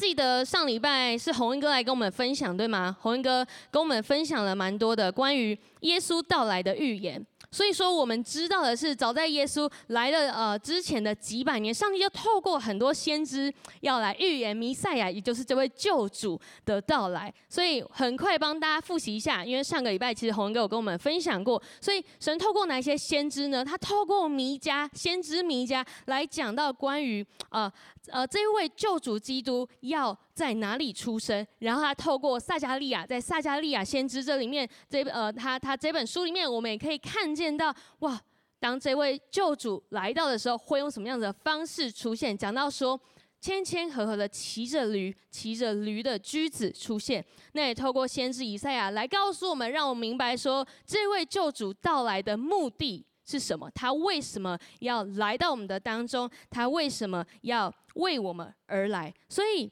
记得上礼拜是洪恩哥来跟我们分享，对吗？洪恩哥跟我们分享了蛮多的关于耶稣到来的预言。所以说，我们知道的是，早在耶稣来的呃之前的几百年，上帝就透过很多先知要来预言弥赛亚，也就是这位救主的到来。所以很快帮大家复习一下，因为上个礼拜其实洪恩哥有跟我们分享过。所以神透过哪些先知呢？他透过弥迦先知弥迦来讲到关于呃呃这位救主基督要在哪里出生，然后他透过撒迦利亚，在撒迦利亚先知这里面，这呃他他这本书里面，我们也可以看见到，哇，当这位救主来到的时候，会用什么样的方式出现？讲到说，谦谦和和的骑着驴，骑着驴的驹子出现，那也透过先知以赛亚来告诉我们，让我们明白说，这位救主到来的目的是什么？他为什么要来到我们的当中？他为什么要为我们而来？所以。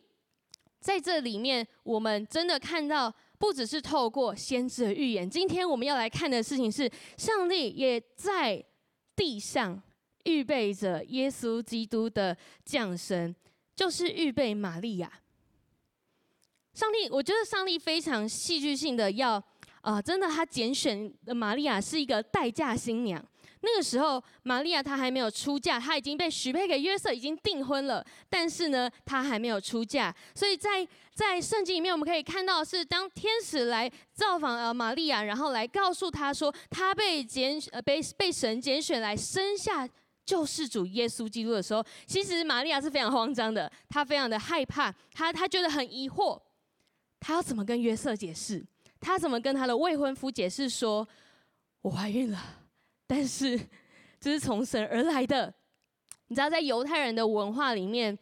在这里面，我们真的看到，不只是透过先知的预言。今天我们要来看的事情是，上帝也在地上预备着耶稣基督的降生，就是预备玛利亚。上帝，我觉得上帝非常戏剧性的要啊、真的，他拣选的玛利亚是一个待嫁新娘。那个时候，玛利亚她还没有出嫁，她已经被许配给约瑟，已经订婚了。但是呢，她还没有出嫁。所以在在圣经里面，我们可以看到是当天使来造访呃玛利亚，然后来告诉她说，她被拣呃被被神拣选来生下救世主耶稣基督的时候，其实玛利亚是非常慌张的，她非常的害怕，她她觉得很疑惑，她要怎么跟约瑟解释？她怎么跟她的未婚夫解释说，我怀孕了？但是这是从神而来的，你知道，在犹太人的文化里面，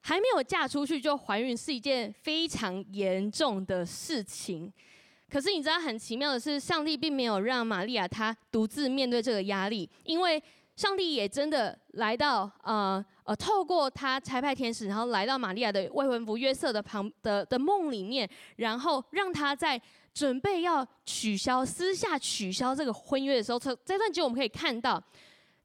还没有嫁出去就怀孕是一件非常严重的事情。可是你知道很奇妙的是，上帝并没有让玛利亚她独自面对这个压力，因为上帝也真的来到呃呃，透过他差派天使，然后来到玛利亚的未婚夫约瑟的旁的的梦里面，然后让他在。准备要取消私下取消这个婚约的时候，这这段经我们可以看到，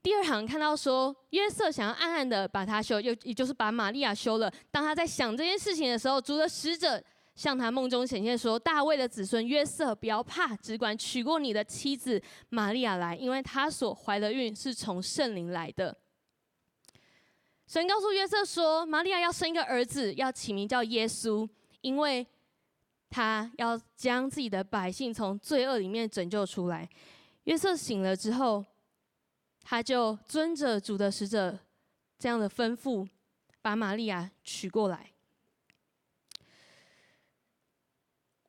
第二行看到说约瑟想要暗暗的把他休，又也就是把玛利亚休了。当他在想这件事情的时候，主的使者向他梦中显现说：“大卫的子孙约瑟，不要怕，只管娶过你的妻子玛利亚来，因为她所怀的孕是从圣灵来的。”神告诉约瑟说：“玛利亚要生一个儿子，要起名叫耶稣，因为。”他要将自己的百姓从罪恶里面拯救出来。约瑟醒了之后，他就遵着主的使者这样的吩咐，把玛利亚娶过来。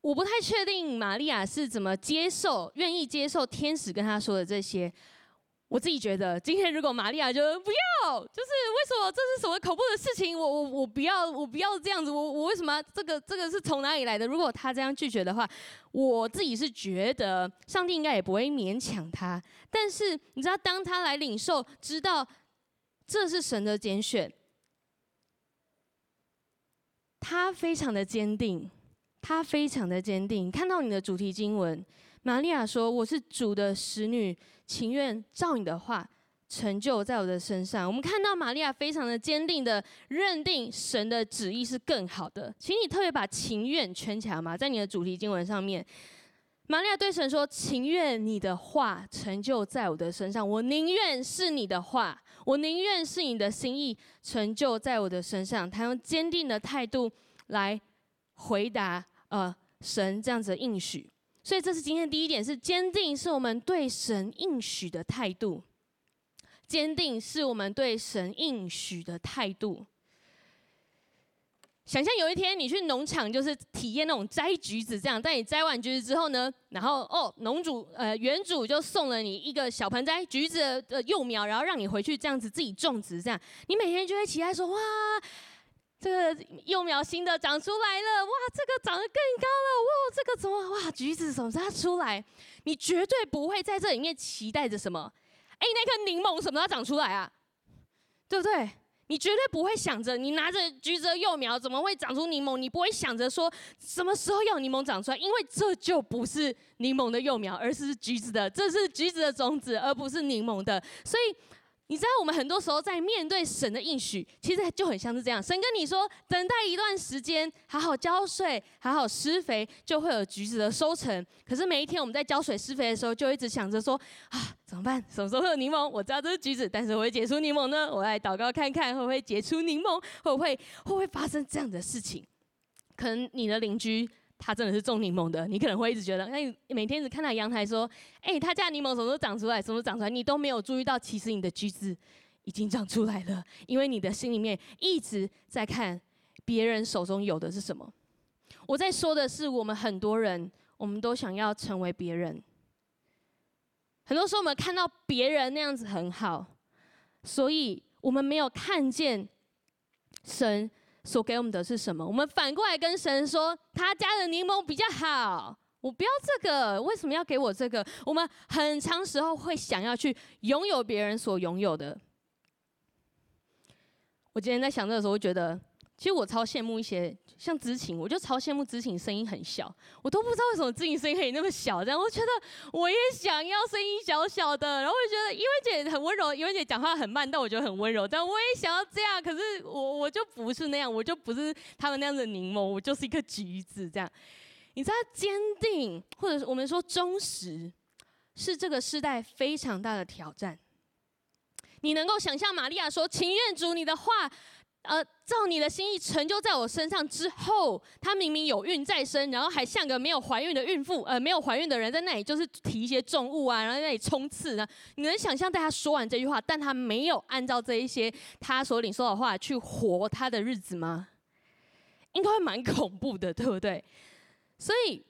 我不太确定玛利亚是怎么接受、愿意接受天使跟他说的这些。我自己觉得，今天如果玛利亚就不要，就是为什么这是什么恐怖的事情？我我我不要，我不要这样子。我我为什么这个这个是从哪里来的？如果他这样拒绝的话，我自己是觉得上帝应该也不会勉强他。但是你知道，当他来领受，知道这是神的拣选，他非常的坚定，他非常的坚定。看到你的主题经文。玛利亚说：“我是主的使女，情愿照你的话成就在我的身上。”我们看到玛利亚非常的坚定的认定神的旨意是更好的，请你特别把“情愿”圈起来嘛，在你的主题经文上面，玛利亚对神说：“情愿你的话成就在我的身上，我宁愿是你的话，我宁愿是你的心意成就在我的身上。”他用坚定的态度来回答呃神这样子的应许。所以这是今天第一点，是坚定，是我们对神应许的态度。坚定是我们对神应许的态度。想象有一天你去农场，就是体验那种摘橘子这样。但你摘完橘子之后呢，然后哦，农主呃园主就送了你一个小盆栽橘子的幼苗，然后让你回去这样子自己种植这样。你每天就会期待说哇。这个幼苗新的长出来了，哇！这个长得更高了，哇！这个怎么哇？橘子什么时候出来？你绝对不会在这里面期待着什么？哎，那颗柠檬什么时候长出来啊？对不对？你绝对不会想着你拿着橘子的幼苗怎么会长出柠檬？你不会想着说什么时候要柠檬长出来，因为这就不是柠檬的幼苗，而是橘子的，这是橘子的种子，而不是柠檬的。所以你知道，我们很多时候在面对神的应许，其实就很像是这样。神跟你说，等待一段时间，好好浇水，好好施肥，就会有橘子的收成。可是每一天我们在浇水施肥的时候，就一直想着说，啊，怎么办？什么时候会有柠檬？我知道这是橘子，但是我会结出柠檬呢？我来祷告看看，会不会结出柠檬？会不会会不会发生这样的事情？可能你的邻居。他真的是种柠檬的，你可能会一直觉得，那你每天只看到阳台说，哎、他家柠檬什么时候长出来，什么时候长出来，你都没有注意到，其实你的橘子已经长出来了，因为你的心里面一直在看别人手中有的是什么。我在说的是，我们很多人，我们都想要成为别人，很多时候我们看到别人那样子很好，所以我们没有看见神。所给我们的是什么？我们反过来跟神说，他家的柠檬比较好，我不要这个，为什么要给我这个？我们很长时候会想要去拥有别人所拥有的。我今天在想这个时候，我觉得。其实我超羡慕一些像知情，我就超羡慕知情声音很小，我都不知道为什么知晴声音可以那么小。这样我觉得我也想要声音小小的，然后我觉得因为姐很温柔，因为姐讲话很慢，但我觉得很温柔。但我也想要这样，可是我我就不是那样，我就不是他们那样的柠檬，我就是一个橘子。这样，你知道坚定或者我们说忠实，是这个时代非常大的挑战。你能够想象玛利亚说：“情愿主你的话。”呃，照你的心意成就在我身上之后，她明明有孕在身，然后还像个没有怀孕的孕妇，呃，没有怀孕的人在那里就是提一些重物啊，然后在那里冲刺呢。你能想象，在她说完这句话，但她没有按照这一些她所领受的话去活她的日子吗？应该会蛮恐怖的，对不对？所以，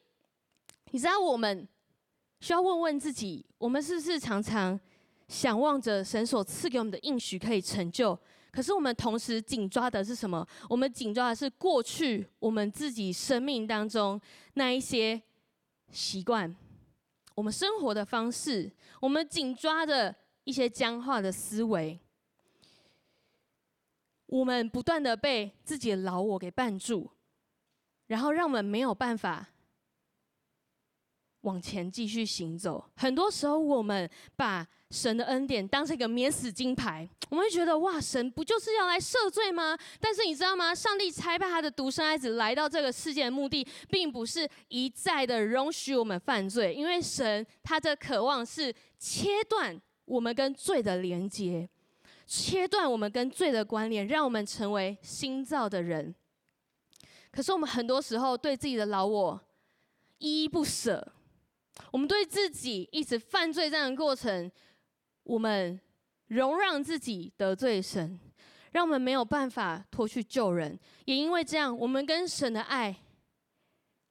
你知道我们需要问问自己，我们是不是常常想望着神所赐给我们的应许可以成就？可是我们同时紧抓的是什么？我们紧抓的是过去我们自己生命当中那一些习惯，我们生活的方式，我们紧抓的一些僵化的思维，我们不断的被自己的老我给绊住，然后让我们没有办法往前继续行走。很多时候，我们把神的恩典当成一个免死金牌，我们会觉得哇，神不就是要来赦罪吗？但是你知道吗？上帝差派他的独生爱子来到这个世界的目的，并不是一再的容许我们犯罪，因为神他的渴望是切断我们跟罪的连接，切断我们跟罪的关联，让我们成为新造的人。可是我们很多时候对自己的老我依依不舍，我们对自己一直犯罪这样的过程。我们容让自己得罪神，让我们没有办法脱去旧人，也因为这样，我们跟神的爱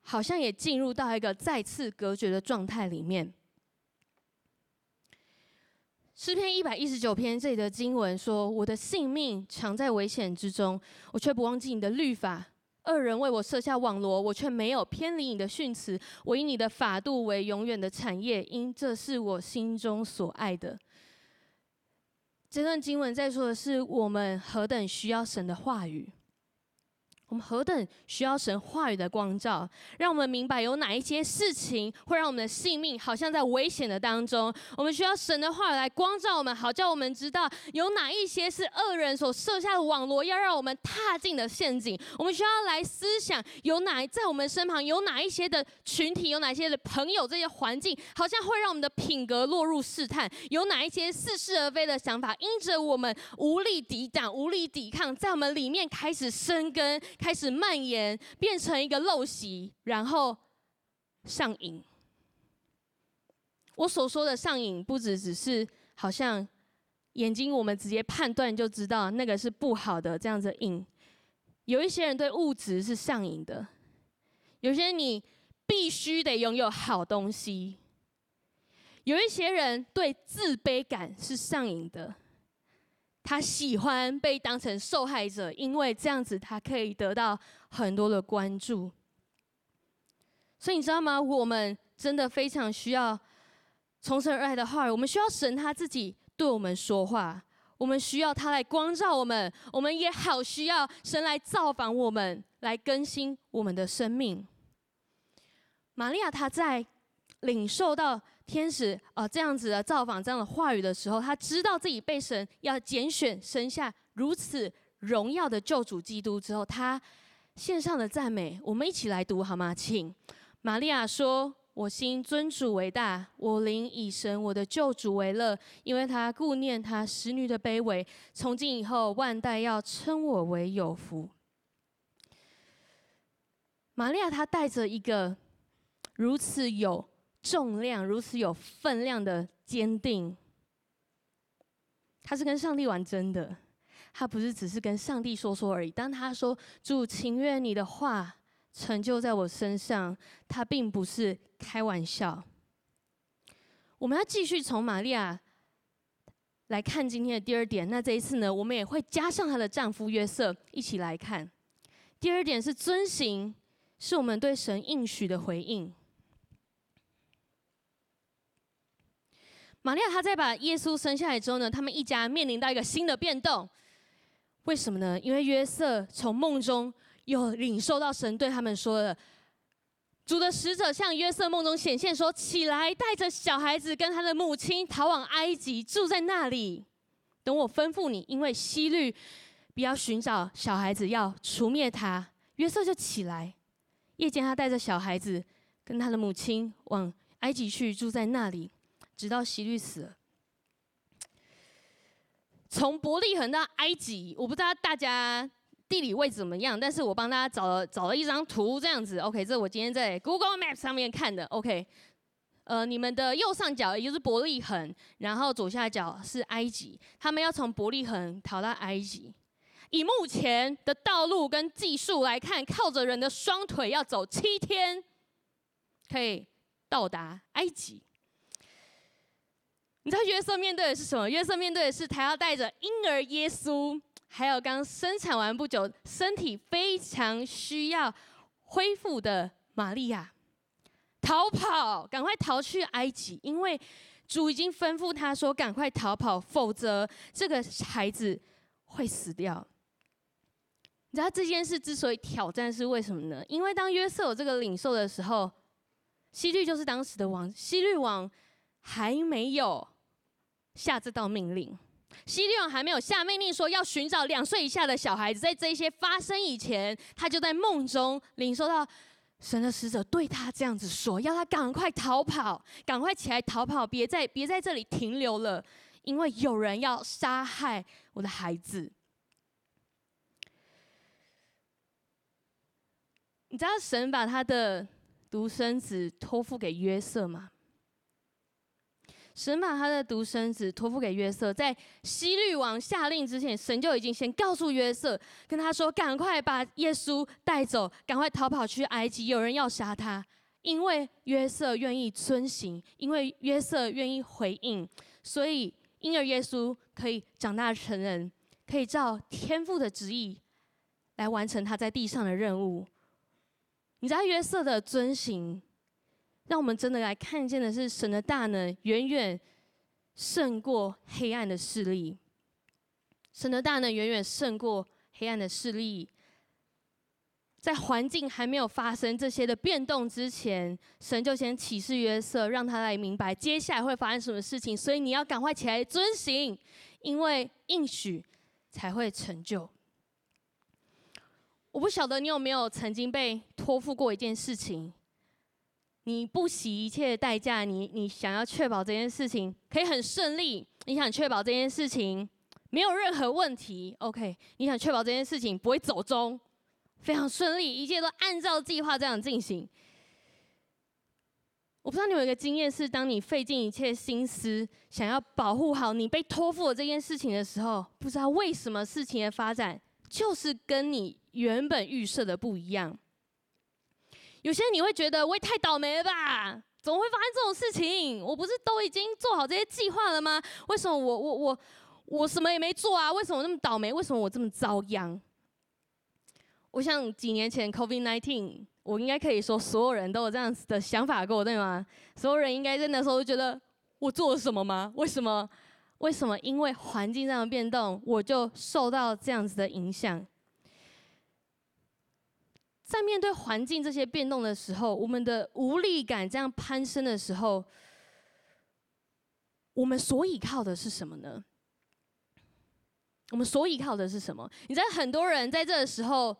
好像也进入到一个再次隔绝的状态里面。诗篇一百一十九篇这里的经文说：“我的性命常在危险之中，我却不忘记你的律法。恶人为我设下网罗，我却没有偏离你的训词。我以你的法度为永远的产业，因这是我心中所爱的。”这段经文在说的是我们何等需要神的话语。我们何等需要神话语的光照，让我们明白有哪一些事情会让我们的性命好像在危险的当中。我们需要神的话语来光照我们，好叫我们知道有哪一些是恶人所设下的网罗，要让我们踏进的陷阱。我们需要来思想，有哪在我们身旁有哪一些的群体，有哪些的朋友，这些环境好像会让我们的品格落入试探。有哪一些似是而非的想法，因着我们无力抵挡、无力抵抗，在我们里面开始生根。开始蔓延，变成一个陋习，然后上瘾。我所说的上瘾，不只只是好像眼睛，我们直接判断就知道那个是不好的这样子瘾。有一些人对物质是上瘾的，有些你必须得拥有好东西，有一些人对自卑感是上瘾的。他喜欢被当成受害者，因为这样子他可以得到很多的关注。所以你知道吗？我们真的非常需要从神而来的话语，我们需要神他自己对我们说话，我们需要他来光照我们，我们也好需要神来造访我们，来更新我们的生命。玛利亚她在领受到天使呃这样子的造访这样的话语的时候，他知道自己被神要拣选生下如此荣耀的救主基督之后，他献上了赞美。我们一起来读好吗？请玛利亚说：“我心尊主为大，我灵以神我的救主为乐，因为他顾念他使女的卑微。从今以后，万代要称我为有福。”玛利亚她带着一个如此有重量、如此有分量的坚定，他是跟上帝玩真的，他不是只是跟上帝说说而已。当他说“主，情愿你的话成就在我身上”，他并不是开玩笑。我们要继续从玛利亚来看今天的第二点。那这一次呢，我们也会加上她的丈夫约瑟一起来看。第二点是遵行。是我们对神应许的回应。玛利亚她在把耶稣生下来之后呢，他们一家面临到一个新的变动。为什么呢？因为约瑟从梦中有领受到神对他们说的：“主的使者向约瑟梦中显现，说：起来，带着小孩子跟他的母亲逃往埃及，住在那里，等我吩咐你。因为希律必要寻找小孩子，要除灭他。”约瑟就起来。夜间，他带着小孩子跟他的母亲往埃及去，住在那里，直到希律死了。从伯利恒到埃及，我不知道大家地理位置怎么样，但是我帮大家找了找了一张图，这样子。OK，这是我今天在 Google Maps 上面看的。OK，呃，你们的右上角也就是伯利恒，然后左下角是埃及，他们要从伯利恒逃到埃及。以目前的道路跟技术来看，靠着人的双腿要走七天，可以到达埃及。你知道约瑟面对的是什么？约瑟面对的是他要带着婴儿耶稣，还有刚生产完不久、身体非常需要恢复的玛利亚，逃跑，赶快逃去埃及，因为主已经吩咐他说：“赶快逃跑，否则这个孩子会死掉。”你知道这件事之所以挑战是为什么呢？因为当约瑟有这个领受的时候，希律就是当时的王，希律王还没有下这道命令。希律王还没有下命令说要寻找两岁以下的小孩子，在这些发生以前，他就在梦中领受到神的使者对他这样子说，要他赶快逃跑，赶快起来逃跑，别在别在这里停留了，因为有人要杀害我的孩子。你知道神把他的独生子托付给约瑟吗？神把他的独生子托付给约瑟，在希律王下令之前，神就已经先告诉约瑟，跟他说：“赶快把耶稣带走，赶快逃跑去埃及，有人要杀他。”因为约瑟愿意遵行，因为约瑟愿意回应，所以婴儿耶稣可以长大成人，可以照天父的旨意来完成他在地上的任务。你知道约瑟的遵行，让我们真的来看见的是神的大能远远胜过黑暗的势力。神的大能远远胜过黑暗的势力。在环境还没有发生这些的变动之前，神就先启示约瑟，让他来明白接下来会发生什么事情。所以你要赶快起来遵行，因为应许才会成就。我不晓得你有没有曾经被托付过一件事情，你不惜一切代价，你你想要确保这件事情可以很顺利，你想确保这件事情没有任何问题，OK？你想确保这件事情不会走中，非常顺利，一切都按照计划这样进行。我不知道你有一个经验是，当你费尽一切心思想要保护好你被托付的这件事情的时候，不知道为什么事情的发展就是跟你。原本预设的不一样，有些人你会觉得我也太倒霉了吧？怎么会发生这种事情？我不是都已经做好这些计划了吗？为什么我我我我什么也没做啊？为什么我那么倒霉？为什么我这么遭殃？我想几年前 COVID-19，我应该可以说所有人都有这样子的想法过，对吗？所有人应该在那时候就觉得我做了什么吗？为什么？为什么？因为环境上的变动，我就受到这样子的影响。在面对环境这些变动的时候，我们的无力感这样攀升的时候，我们所依靠的是什么呢？我们所依靠的是什么？你知道，很多人在这个时候，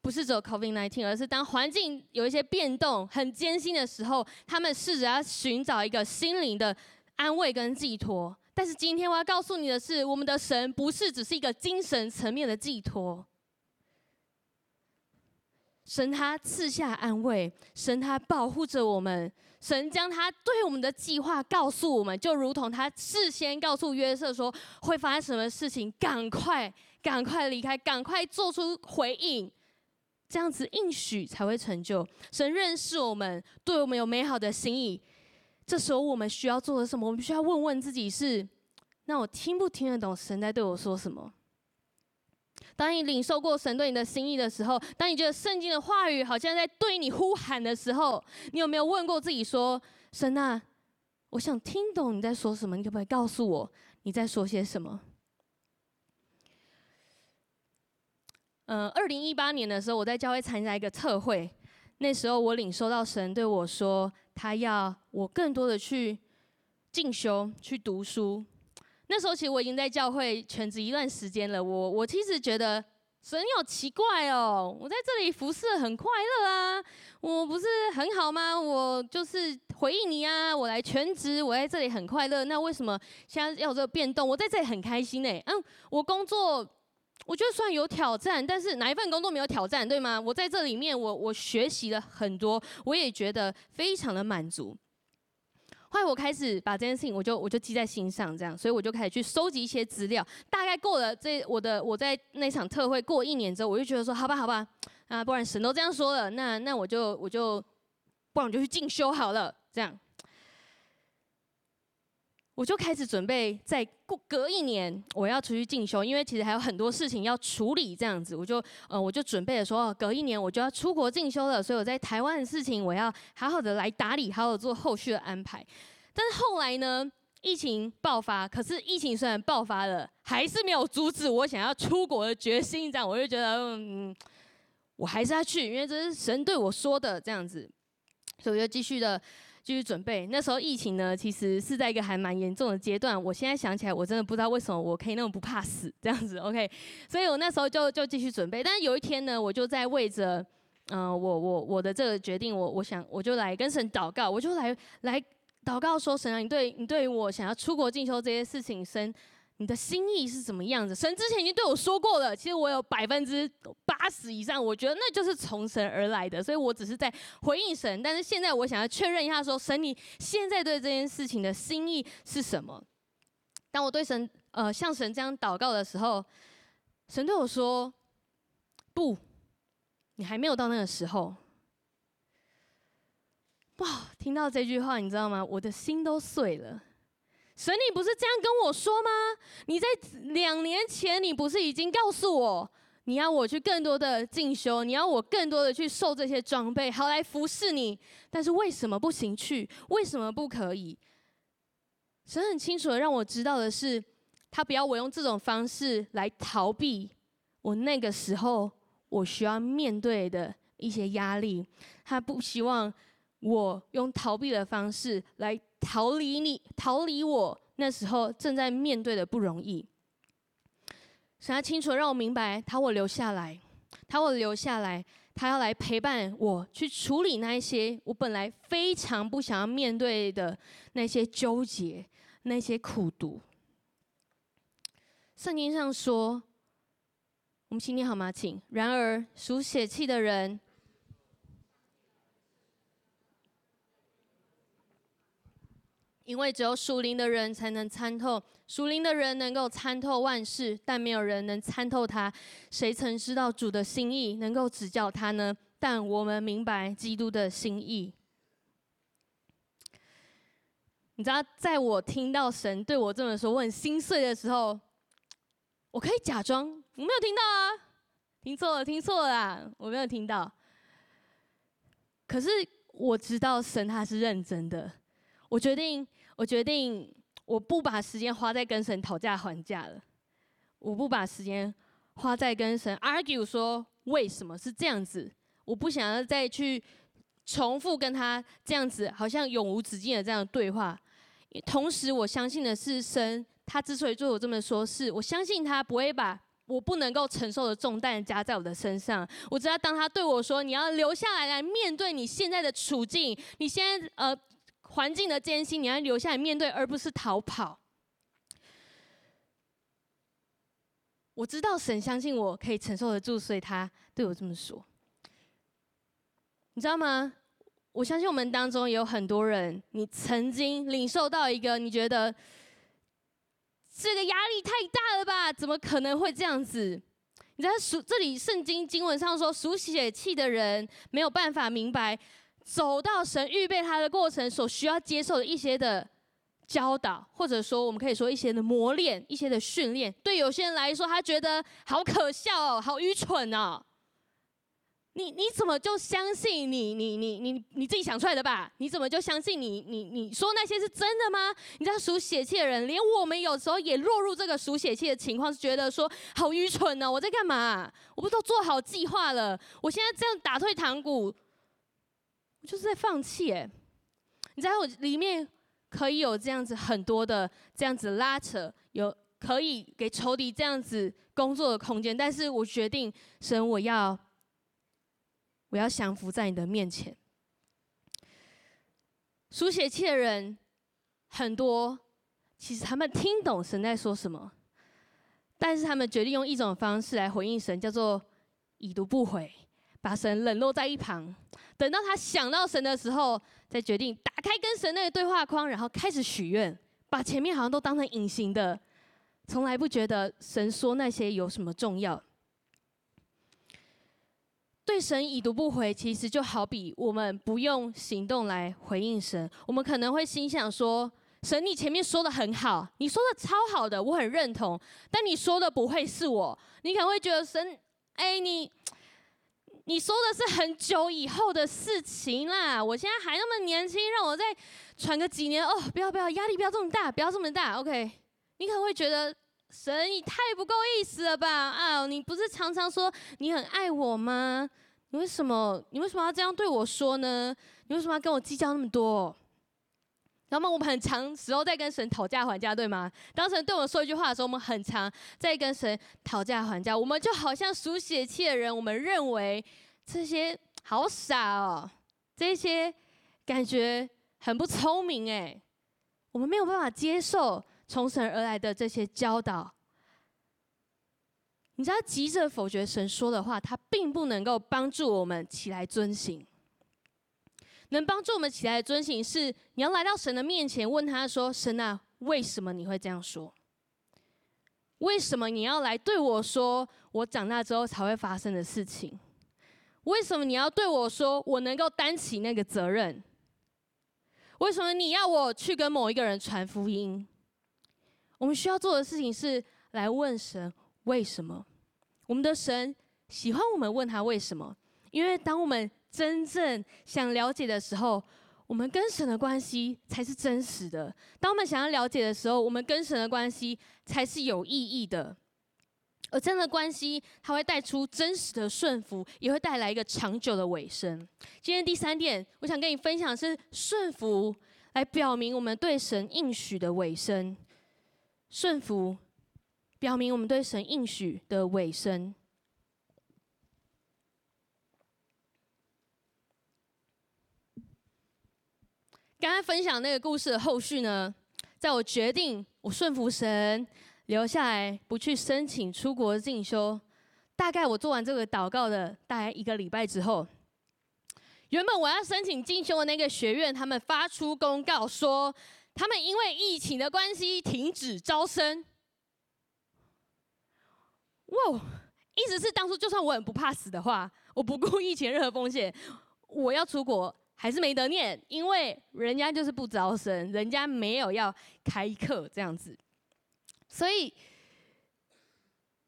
不是只有 COVID-19，而是当环境有一些变动、很艰辛的时候，他们试着要寻找一个心灵的安慰跟寄托。但是今天我要告诉你的是，我们的神不是只是一个精神层面的寄托。神他赐下安慰，神他保护着我们，神将他对我们的计划告诉我们，就如同他事先告诉约瑟说会发生什么事情，赶快赶快离开，赶快做出回应，这样子应许才会成就。神认识我们，对我们有美好的心意。这时候我们需要做的什么？我们需要问问自己是：那我听不听得懂神在对我说什么？当你领受过神对你的心意的时候，当你觉得圣经的话语好像在对你呼喊的时候，你有没有问过自己说：“神啊，我想听懂你在说什么，你可不可以告诉我你在说些什么？”、呃，二零一八年的时候，我在教会参加一个特会，那时候我领受到神对我说，他要我更多的去进修、去读书。那时候其实我已经在教会全职一段时间了，我我其实觉得神有奇怪哦，我在这里服侍很快乐啊，我不是很好吗？我就是回应你啊，我来全职，我在这里很快乐，那为什么现在要有这个变动？我在这里很开心呢。嗯，我工作我觉得算有挑战，但是哪一份工作没有挑战，对吗？我在这里面我我学习了很多，我也觉得非常的满足。后来我开始把这件事情，我就我就记在心上，这样，所以我就开始去收集一些资料。大概过了这我的我在那场特会过一年之后，我就觉得说，好吧，好吧，啊，不然神都这样说了，那那我就我就，不然我就去进修好了，这样。我就开始准备，再过隔一年我要出去进修，因为其实还有很多事情要处理，这样子，我就呃我就准备了说，隔一年我就要出国进修了，所以我在台湾的事情我要好好的来打理，好好做后续的安排。但是后来呢，疫情爆发，可是疫情虽然爆发了，还是没有阻止我想要出国的决心。这样我就觉得，嗯，我还是要去，因为这是神对我说的，这样子，所以我就继续的。继续准备。那时候疫情呢，其实是在一个还蛮严重的阶段。我现在想起来，我真的不知道为什么我可以那么不怕死这样子。OK，所以我那时候就就继续准备。但是有一天呢，我就在为着，嗯、我我我的这个决定，我我想我就来跟神祷告，我就来来祷告说，神啊，你对你对我想要出国进修这些事情，神。你的心意是怎么样子？神之前已经对我说过了，其实我有百分之八十以上，我觉得那就是从神而来的，所以我只是在回应神。但是现在我想要确认一下说，说神你现在对这件事情的心意是什么？当我对神呃向神这样祷告的时候，神对我说：“不，你还没有到那个时候。”哇，听到这句话，你知道吗？我的心都碎了。神，你不是这样跟我说吗？你在两年前，你不是已经告诉我，你要我去更多的进修，你要我更多的去受这些装备，好来服侍你。但是为什么不行去？为什么不可以？神很清楚的让我知道的是，他不要我用这种方式来逃避我那个时候我需要面对的一些压力。他不希望我用逃避的方式来。逃离你，逃离我那时候正在面对的不容易。神要清楚让我明白，他我留下来，他我留下来，他要来陪伴我去处理那一些我本来非常不想要面对的那些纠结、那些苦读。圣经上说，我们今天好吗？请。然而属血气的人。因为只有属灵的人才能参透，属灵的人能够参透万事，但没有人能参透他。谁曾知道主的心意，能够指教他呢？但我们明白基督的心意。你知道，在我听到神对我这么说，我很心碎的时候，我可以假装我没有听到啊，听错了，听错了啦，我没有听到。可是我知道神他是认真的。我决定，我决定，我不把时间花在跟神讨价还价了。我不把时间花在跟神 argue 说为什么是这样子。我不想要再去重复跟他这样子，好像永无止境的这样对话。同时我相信的是神，他之所以对我这么说，是我相信他不会把我不能够承受的重担加在我的身上。我知道，当他对我说：“你要留下来来面对你现在的处境，你现在呃环境的艰辛，你要留下来面对，而不是逃跑。”我知道神相信我可以承受得住，所以他对我这么说。你知道吗？我相信我们当中有很多人，你曾经领受到一个你觉得这个压力太大了吧？怎么可能会这样子？你知道这里圣经经文上说，属血气的人没有办法明白走到神预备他的过程所需要接受的一些的教导，或者说我们可以说一些的磨练、一些的训练。对有些人来说，他觉得好可笑哦，好愚蠢哦。你你怎么就相信你你你你你自己想出来的吧？你怎么就相信你你你说那些是真的吗？你知道属血气的人，连我们有时候也落入这个属血气的情况，是觉得说好愚蠢呢、哦。我在干嘛？我不都做好计划了？我现在这样打退堂鼓，我就是在放弃哎。你知道我里面可以有这样子很多的这样子拉扯，有可以给仇敌这样子工作的空间，但是我决定神，我要。我要降服在你的面前。书写气的人很多，其实他们听懂神在说什么，但是他们决定用一种方式来回应神，叫做已读不回，把神冷落在一旁。等到他想到神的时候，再决定打开跟神那个对话框，然后开始许愿，把前面好像都当成隐形的，从来不觉得神说那些有什么重要。对神已读不回，其实就好比我们不用行动来回应神。我们可能会心想说：“神，你前面说的很好，你说的超好的，我很认同。但你说的不会是我。你可能会觉得神，哎，你你说的是很久以后的事情啦。我现在还那么年轻，让我再喘个几年哦。不要不要，压力不要这么大，不要这么大。OK，你可能会觉得神，你太不够意思了吧？啊，你不是常常说你很爱我吗？”你为什么？你为什么要这样对我说呢？你为什么要跟我计较那么多？然后我们很长时候在跟神讨价还价，对吗？当神对我们说一句话的时候，我们很长在跟神讨价还价。我们就好像属血气的人，我们认为这些好傻哦，这些感觉很不聪明哎，我们没有办法接受从神而来的这些教导。你知道，急着否决神说的话，他并不能够帮助我们起来遵行。能帮助我们起来的遵行，是你要来到神的面前，问他说：“神啊，为什么你会这样说？为什么你要来对我说我长大之后才会发生的事情？为什么你要对我说我能够担起那个责任？为什么你要我去跟某一个人传福音？我们需要做的事情是来问神。”为什么我们的神喜欢我们问他为什么？因为当我们真正想了解的时候，我们跟神的关系才是真实的。当我们想要了解的时候，我们跟神的关系才是有意义的。而这样的关系，它会带出真实的顺服，也会带来一个长久的尾声。今天第三点，我想跟你分享的是顺服，来表明我们对神应许的尾声。顺服。表明我们对神应许的尾声。刚才分享那个故事的后续呢，在我决定我顺服神，留下来不去申请出国进修，大概我做完这个祷告的大概一个礼拜之后，原本我要申请进修的那个学院，他们发出公告说，他们因为疫情的关系停止招生。哇，意思是当初就算我很不怕死的话，我不顾疫情任何风险，我要出国还是没得念，因为人家就是不招生，人家没有要开课这样子。所以，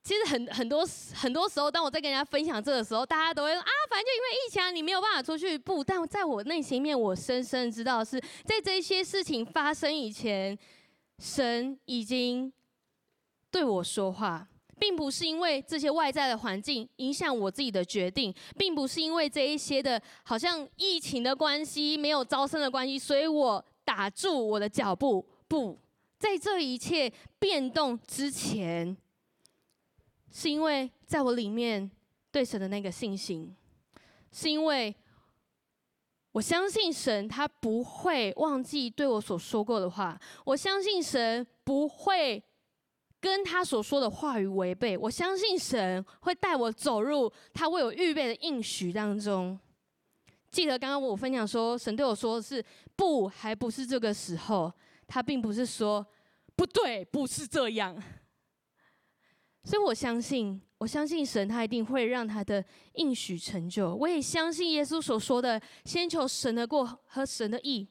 其实很很多很多时候，当我在跟人家分享这个时候，大家都会说啊，反正就因为疫情，你没有办法出去。不，但在我内心面，我深深知道是在这些事情发生以前，神已经对我说话。并不是因为这些外在的环境影响我自己的决定，并不是因为这一些的，好像疫情的关系、没有招生的关系，所以我打住我的脚步，不，在这一切变动之前，是因为在我里面对神的那个信心，是因为我相信神，他不会忘记对我所说过的话，我相信神不会跟他所说的话语违背，我相信神会带我走入他为我预备的应许当中。记得刚刚我分享说，神对我说的是不，还不是这个时候。他并不是说不对，不是这样。所以我相信，我相信神，他一定会让他的应许成就。我也相信耶稣所说的：“先求神的国和神的意，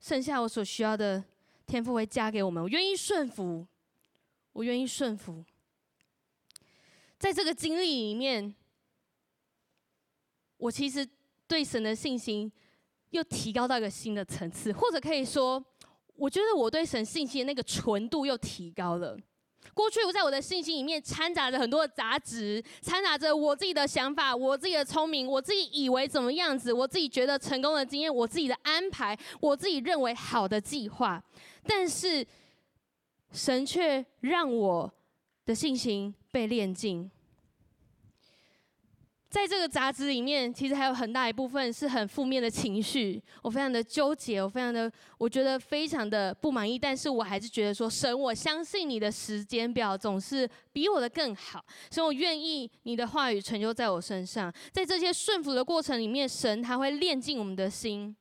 剩下我所需要的天父会加给我们。”我愿意顺服，我愿意顺服。在这个经历里面，我其实。对神的信心又提高到一个新的层次，或者可以说，我觉得我对神信心的那个纯度又提高了。过去我在我的信心里面掺杂着很多的杂质，掺杂着我自己的想法、我自己的聪明、我自己以为怎么样子、我自己觉得成功的经验、我自己的安排、我自己认为好的计划，但是神却让我的信心被炼净。在这个杂志里面，其实还有很大一部分是很负面的情绪。我非常的纠结，我非常的，我觉得非常的不满意。但是我还是觉得说，神，我相信你的时间表总是比我的更好，所以我愿意你的话语成就在我身上。在这些顺服的过程里面，神他会炼净我们的心。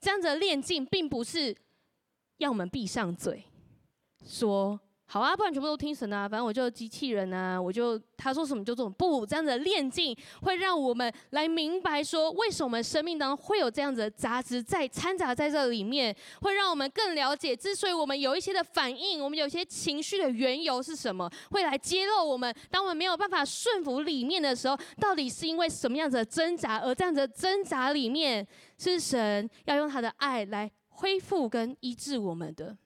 这样子的炼净，并不是要我们闭上嘴说。好啊，不然全部都听神啊！反正我就机器人啊，我就他说什么就做什么。不，这样的炼净会让我们来明白说，为什么生命当中会有这样子的杂质在掺杂在这里面，会让我们更了解，之所以我们有一些的反应，我们有一些情绪的缘由是什么，会来揭露我们。当我们没有办法顺服里面的时候，到底是因为什么样子的挣扎？而这样子的挣扎里面，是神要用他的爱来恢复跟医治我们的。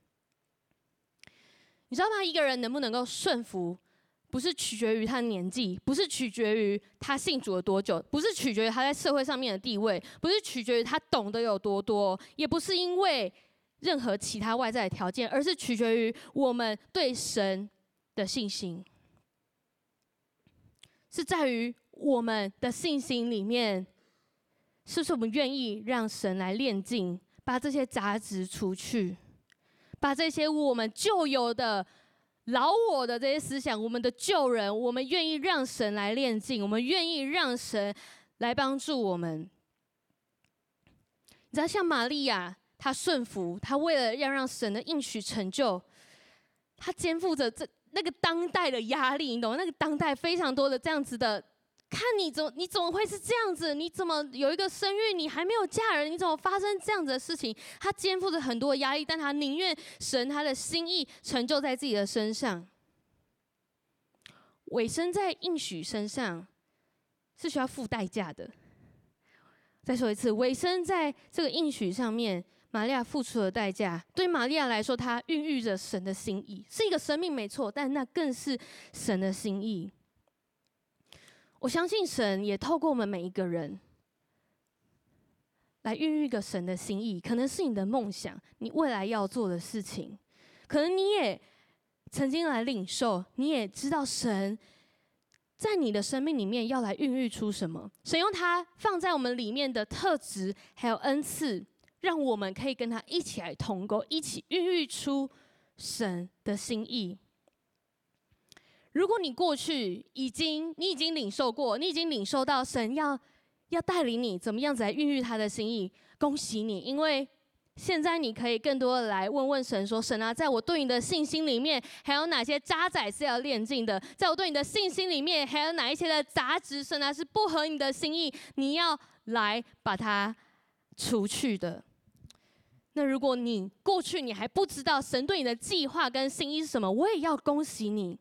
你知道吗？一个人能不能够顺服，不是取决于他的年纪，不是取决于他信主了多久，不是取决于他在社会上面的地位，不是取决于他懂得有多多，也不是因为任何其他外在的条件，而是取决于我们对神的信心，是在于我们的信心里面，是不是我们愿意让神来炼净，把这些杂质除去。把这些我们旧有的老我的这些思想，我们的旧人，我们愿意让神来炼净，我们愿意让神来帮助我们。你知道，像玛利亚，她顺服，她为了要让神的应许成就，她肩负着这那个当代的压力，你懂吗？那个当代非常多的这样子的。看你怎么，你怎么会是这样子？你怎么有一个生育，你还没有嫁人？你怎么发生这样子的事情？他肩负着很多压力，但他宁愿神他的心意成就在自己的身上。委身在应许身上是需要付代价的。再说一次，委身在这个应许上面，玛利亚付出了代价。对玛利亚来说，她孕育着神的心意，是一个生命没错，但那更是神的心意。我相信神也透过我们每一个人来孕育一个神的心意，可能是你的梦想，你未来要做的事情，可能你也曾经来领受，你也知道神在你的生命里面要来孕育出什么，神用他放在我们里面的特质还有恩赐，让我们可以跟他一起来同工，一起孕育出神的心意。如果你过去已经，你已经领受过，你已经领受到神要要带领你怎么样子来孕育他的心意，恭喜你，因为现在你可以更多的来问问神说：神啊，在我对你的信心里面，还有哪些渣滓是要炼净的？在我对你的信心里面，还有哪一些的杂质，神啊是不合你的心意，你要来把它除去的。那如果你过去你还不知道神对你的计划跟心意是什么，我也要恭喜你。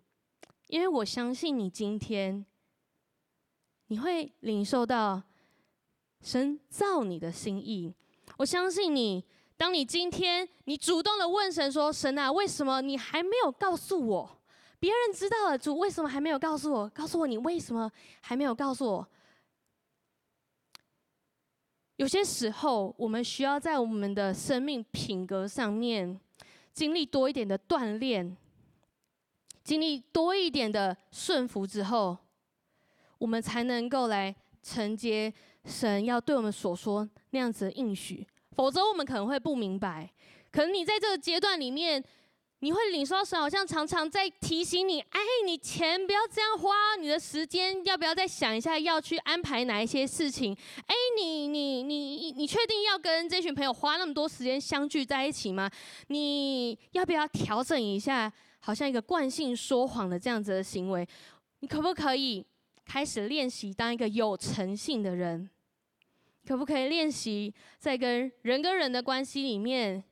因为我相信你今天，你会领受到神造你的心意。我相信你，当你今天你主动的问神说：“神啊，为什么你还没有告诉我？别人知道了，主为什么还没有告诉我？告诉我你为什么还没有告诉我？”有些时候，我们需要在我们的生命品格上面。经历多一点的锻炼，经历多一点的顺服之后，我们才能够来承接神要对我们所说那样子的应许。否则，我们可能会不明白。可能你在这个阶段里面，你会领受到神好像常常在提醒你：哎，你钱不要这样花，你的时间要不要再想一下，要去安排哪一些事情？哎，你你你你确定要跟这群朋友花那么多时间相聚在一起吗？你要不要调整一下，好像一个惯性说谎的这样子的行为？你可不可以开始练习当一个有诚信的人？可不可以练习在跟人跟人的关系里面，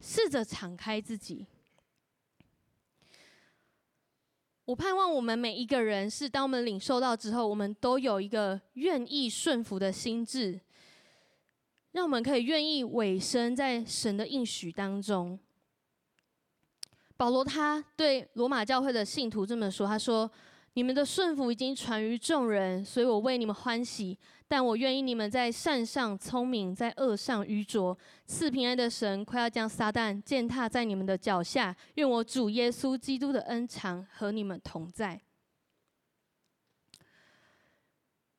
试着敞开自己？我盼望我们每一个人是，当我们领受到之后，我们都有一个愿意顺服的心智，让我们可以愿意委身在神的应许当中。保罗他对罗马教会的信徒这么说：“他说，你们的顺服已经传于众人，所以我为你们欢喜。但我愿意你们在善上聪明，在恶上愚拙。赐平安的神快要将撒旦践踏在你们的脚下。愿我主耶稣基督的恩常和你们同在。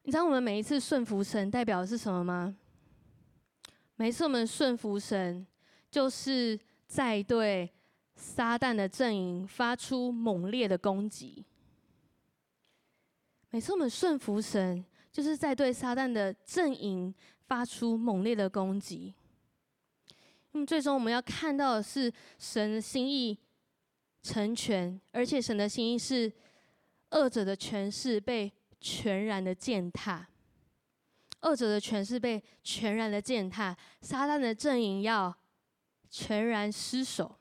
你知道我们每一次顺服神代表的是什么吗？每一次我们顺服神，就是在对撒旦的阵营发出猛烈的攻击。每次我们顺服神，就是在对撒旦的阵营发出猛烈的攻击。那么最终我们要看到的是神的心意成全，而且神的心意是恶者的权势被全然的践踏，恶者的权势被全然的践踏，撒旦的阵营要全然失守。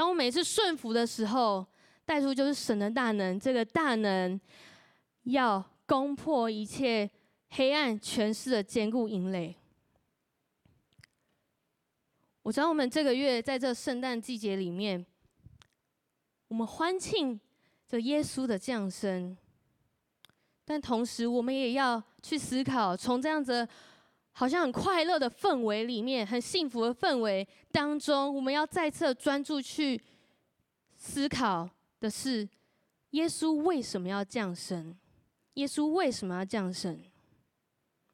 当我每次顺服的时候，带出就是神的大能，这个大能要攻破一切黑暗权势的坚固营垒。我知道我们这个月在这圣诞季节里面，我们欢庆着耶稣的降生，但同时我们也要去思考，从这样子好像很快乐的氛围里面，很幸福的氛围当中，我们要再次专注去思考。的是，耶稣为什么要降生？耶稣为什么要降生？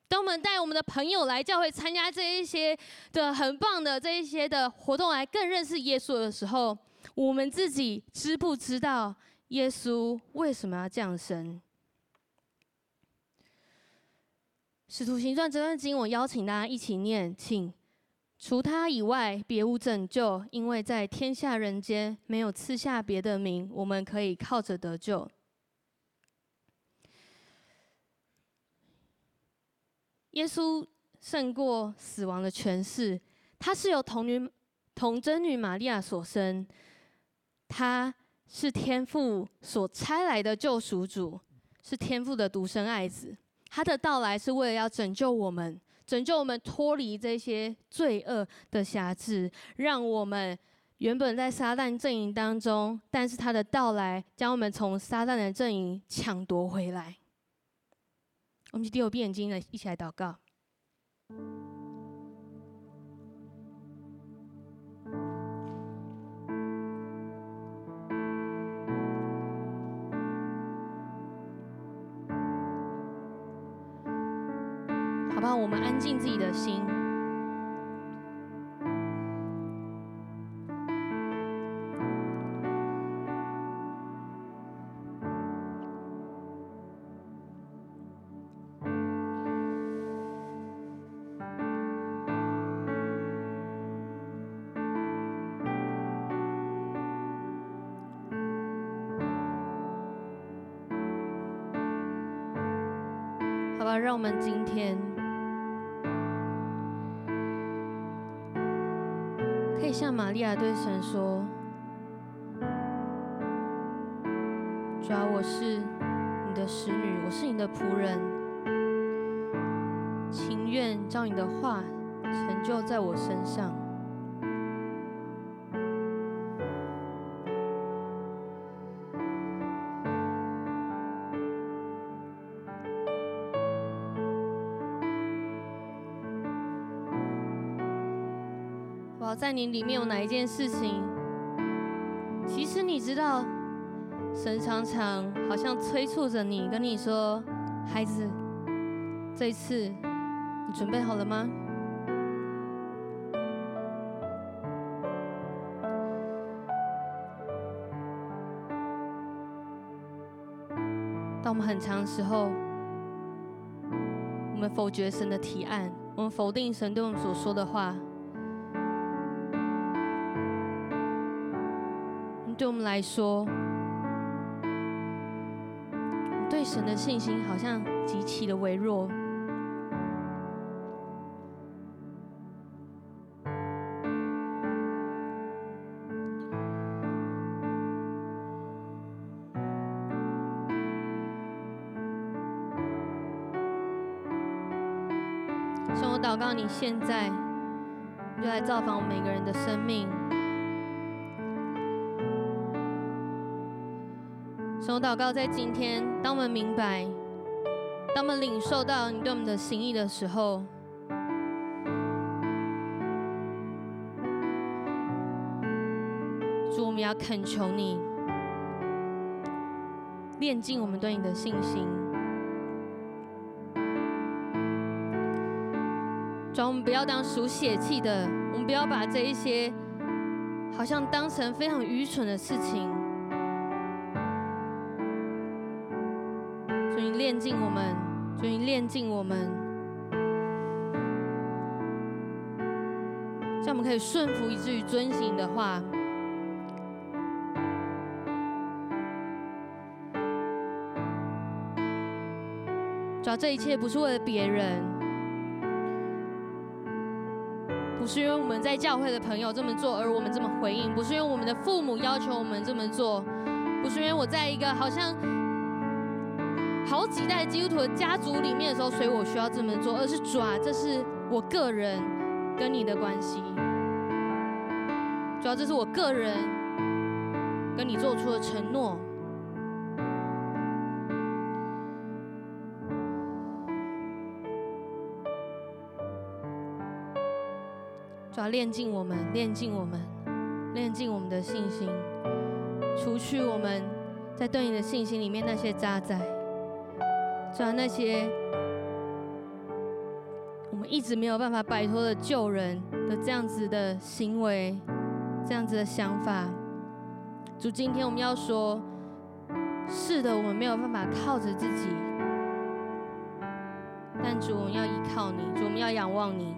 当我们带我们的朋友来教会参加这一些的很棒的这一些的活动，来更认识耶稣的时候，我们自己知不知道耶稣为什么要降生？使徒行传这段经，我邀请大家一起念，请。除他以外，别无拯救，因为在天下人间没有赐下别的名，我们可以靠着得救。耶稣胜过死亡的权势，他是由童女童贞女玛利亚所生，他是天父所差来的救赎主，是天父的独生爱子，他的到来是为了要拯救我们。拯救我们脱离这些罪恶的辖制，让我们原本在撒旦阵营当中，但是他的到来将我们从撒旦的阵营抢夺回来。我们就低头闭眼睛来，一起来祷告。让我们安静自己的心，好吧，让我们今天。向玛利亚对神说：“主啊，我是你的使女，我是你的仆人，情愿将你的话成就在我身上。”不知道在你里面有哪一件事情，其实你知道，神常常好像催促着你，跟你说：“孩子，这一次你准备好了吗？”当我们很长时候，我们否决神的提案，我们否定神对我们所说的话，对我们来说，对神的信心好像极其的微弱。祷告，你现在就来造访我们每个人的生命。神，祷告，在今天，当我们明白，当我们领受到你对我们的心意的时候，主，我们要恳求你，炼尽我们对你的信心。主，我们不要当属血气的，我们不要把这一些好像当成非常愚蠢的事情。炼净我们，主，你炼尽我们，让我们可以顺服以至于遵行的话。主要，这一切不是为了别人。不是因为我们在教会的朋友这么做，而我们这么回应；不是因为我们的父母要求我们这么做；不是因为我在一个好像好几代基督徒的家族里面的时候，所以我需要这么做，而是主啊，这是我个人跟你的关系。主要这是我个人跟你做出的承诺。主要炼净我们，炼净我们，炼净我们的信心，除去我们在对你的信心里面那些渣滓，主要那些我们一直没有办法摆脱的旧人的这样子的行为，这样子的想法。主，今天我们要说，是的，我们没有办法靠着自己，但主，我们要依靠你，主，我们要仰望你。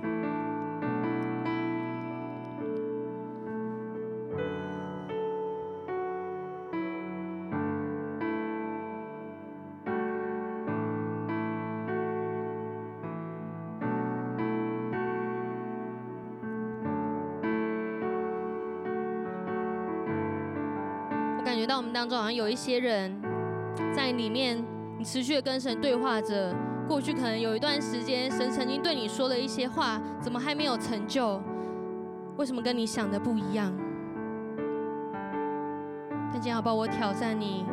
当中，好像有一些人在里面，你持续的跟神对话着。过去可能有一段时间，神曾经对你说了一些话，怎么还没有成就？为什么跟你想的不一样？但今天好不好？我挑战你，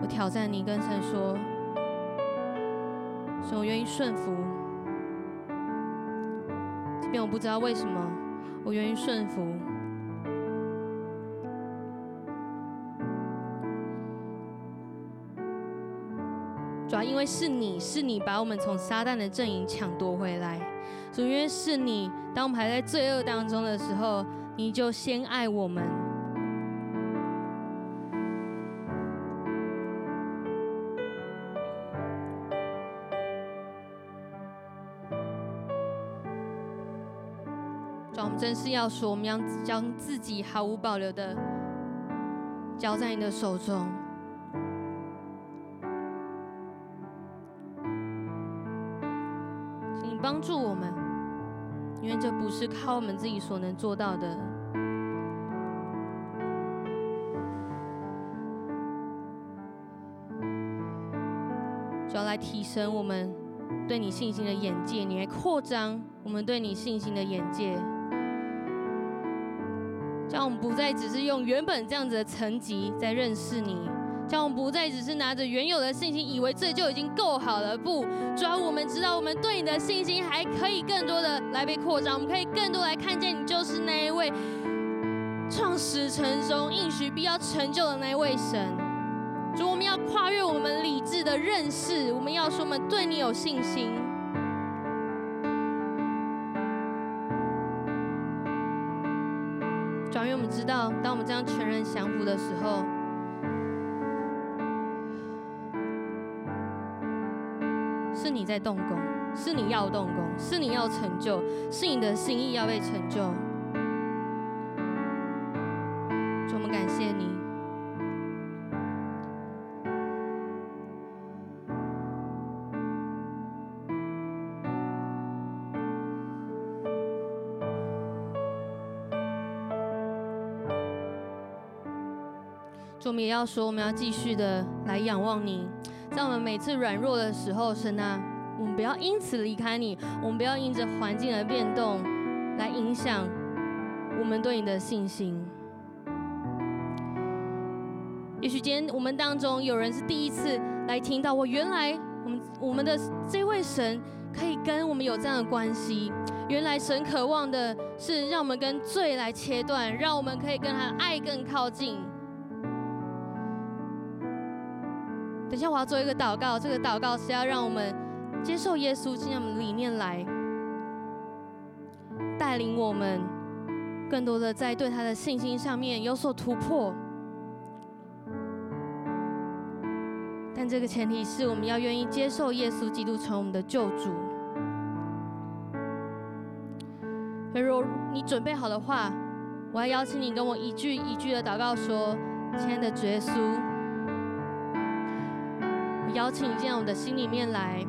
我挑战你，跟神说，神我愿意顺服。即便我不知道为什么，我愿意顺服。主要因为是你是你把我们从撒旦的阵营抢夺回来，主，因为是你，当我们还在罪恶当中的时候，你就先爱我们。主，我们真是要说，我们要将自己毫无保留的交在你的手中。帮助我们，因为这不是靠我们自己所能做到的。主要来提升我们对你信心的眼界，你来扩张我们对你信心的眼界，这样我们不再只是用原本这样子的层级在认识你，叫我们不再只是拿着原有的信心，以为这就已经够好了。不，主要我们知道，我们对你的信心还可以更多的来被扩张，我们可以更多来看见你就是那一位创始成终、应许必要成就的那一位神。主，我们要跨越我们理智的认识，我们要说我们对你有信心。主，因为我们知道，当我们这样全然降服的时候。是你在动工，是你要动工，是你要成就，是你的心意要被成就。主，我们感谢你。主，我们也要说，我们要继续的来仰望你。在我们每次软弱的时候，神啊，我们不要因此离开你，我们不要因着环境而变动来影响我们对你的信心。也许今天我们当中有人是第一次来听到，我原来我们我们的这位神可以跟我们有这样的关系。原来神渴望的是让我们跟罪来切断，让我们可以跟他爱更靠近。等一下，我要做一个祷告。这个祷告是要让我们接受耶稣进入我们里面来，带领我们更多的在对他的信心上面有所突破。但这个前提是我们要愿意接受耶稣基督成为我们的救主。如果你准备好的话，我要邀请你跟我一句一句的祷告说：“亲爱的主耶稣。”邀请你进到我的心里面来，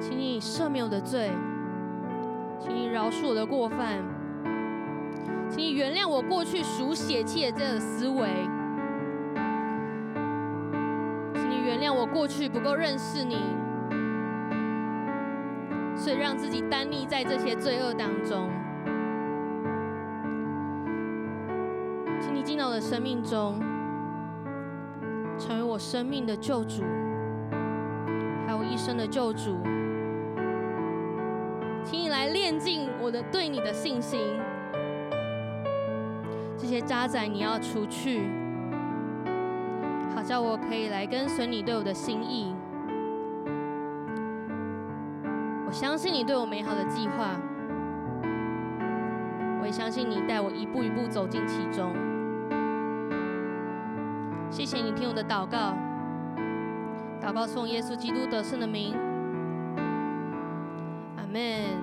请你赦免我的罪，请你饶恕我的过犯，请你原谅我过去属血气的这思维，请你原谅我过去不够认识你，所以让自己单立在这些罪恶当中，请你进到我的生命中。成为我生命的救主，还有一生的救主，请你来炼净我的对你的信心。这些渣滓你要除去，好叫我可以来跟随你对我的心意。我相信你对我美好的计划，我也相信你带我一步一步走进其中。谢谢你听我的祷告，祷告奉耶稣基督得胜的名，阿门。